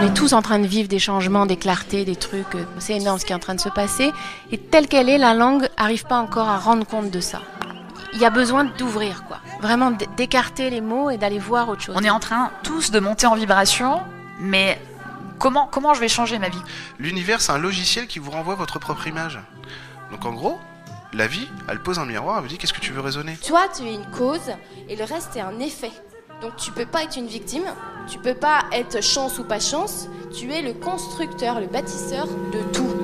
On est tous en train de vivre des changements, des clartés, des trucs. euh, C'est énorme ce qui est en train de se passer. Et telle qu'elle est, la langue arrive pas encore à rendre compte de ça. Il y a besoin d'ouvrir, quoi. Vraiment d'écarter les mots et d'aller voir autre chose. On est en train tous de monter en vibration, mais comment, comment je vais changer ma vie? L'univers, c'est un logiciel qui vous renvoie votre propre image. Donc en gros, la vie, elle pose un miroir, elle vous dit qu'est-ce que tu veux raisonner Toi, tu es une cause et le reste est un effet. Donc tu peux pas être une victime, tu peux pas être chance ou pas chance, tu es le constructeur, le bâtisseur de tout.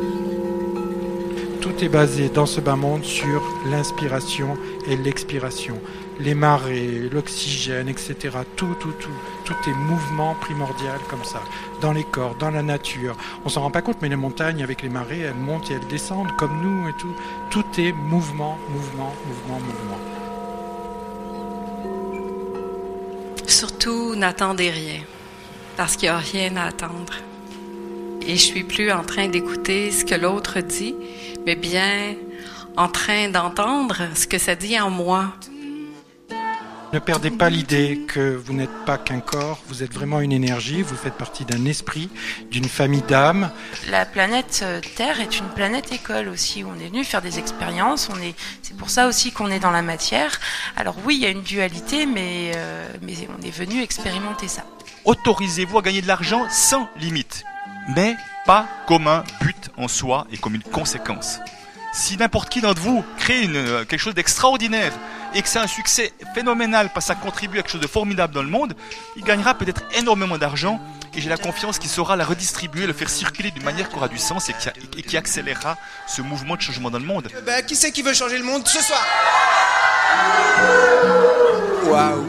Tout est basé dans ce bas monde sur l'inspiration et l'expiration. Les marées, l'oxygène, etc. Tout, tout, tout. Tout est mouvement primordial comme ça. Dans les corps, dans la nature. On s'en rend pas compte, mais les montagnes, avec les marées, elles montent et elles descendent comme nous et tout. Tout est mouvement, mouvement, mouvement, mouvement. Surtout, n'attendez rien, parce qu'il n'y a rien à attendre. Et je suis plus en train d'écouter ce que l'autre dit, mais bien en train d'entendre ce que ça dit en moi. Ne perdez pas l'idée que vous n'êtes pas qu'un corps, vous êtes vraiment une énergie, vous faites partie d'un esprit, d'une famille d'âmes. La planète euh, Terre est une planète école aussi, où on est venu faire des expériences, on est, c'est pour ça aussi qu'on est dans la matière. Alors oui, il y a une dualité, mais, euh, mais on est venu expérimenter ça. Autorisez-vous à gagner de l'argent sans limite, mais pas comme un but en soi et comme une conséquence. Si n'importe qui d'entre vous crée une, euh, quelque chose d'extraordinaire et que c'est un succès phénoménal parce que ça contribue à quelque chose de formidable dans le monde, il gagnera peut-être énormément d'argent et j'ai la confiance qu'il saura la redistribuer, le faire circuler d'une manière qui aura du sens et qui, a- et qui accélérera ce mouvement de changement dans le monde. Bah, qui c'est qui veut changer le monde ce soir? Waouh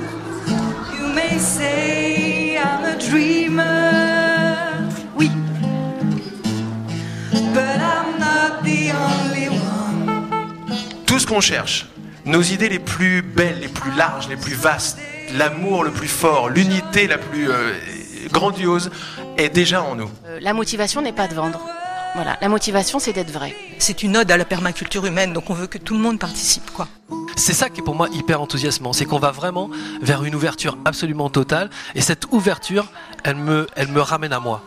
Tout ce qu'on cherche, nos idées les plus belles, les plus larges, les plus vastes, l'amour le plus fort, l'unité la plus euh, grandiose est déjà en nous. Euh, La motivation n'est pas de vendre. Voilà, la motivation c'est d'être vrai. C'est une ode à la permaculture humaine, donc on veut que tout le monde participe, quoi. C'est ça qui est pour moi hyper enthousiasmant, c'est qu'on va vraiment vers une ouverture absolument totale, et cette ouverture, elle me, elle me ramène à moi.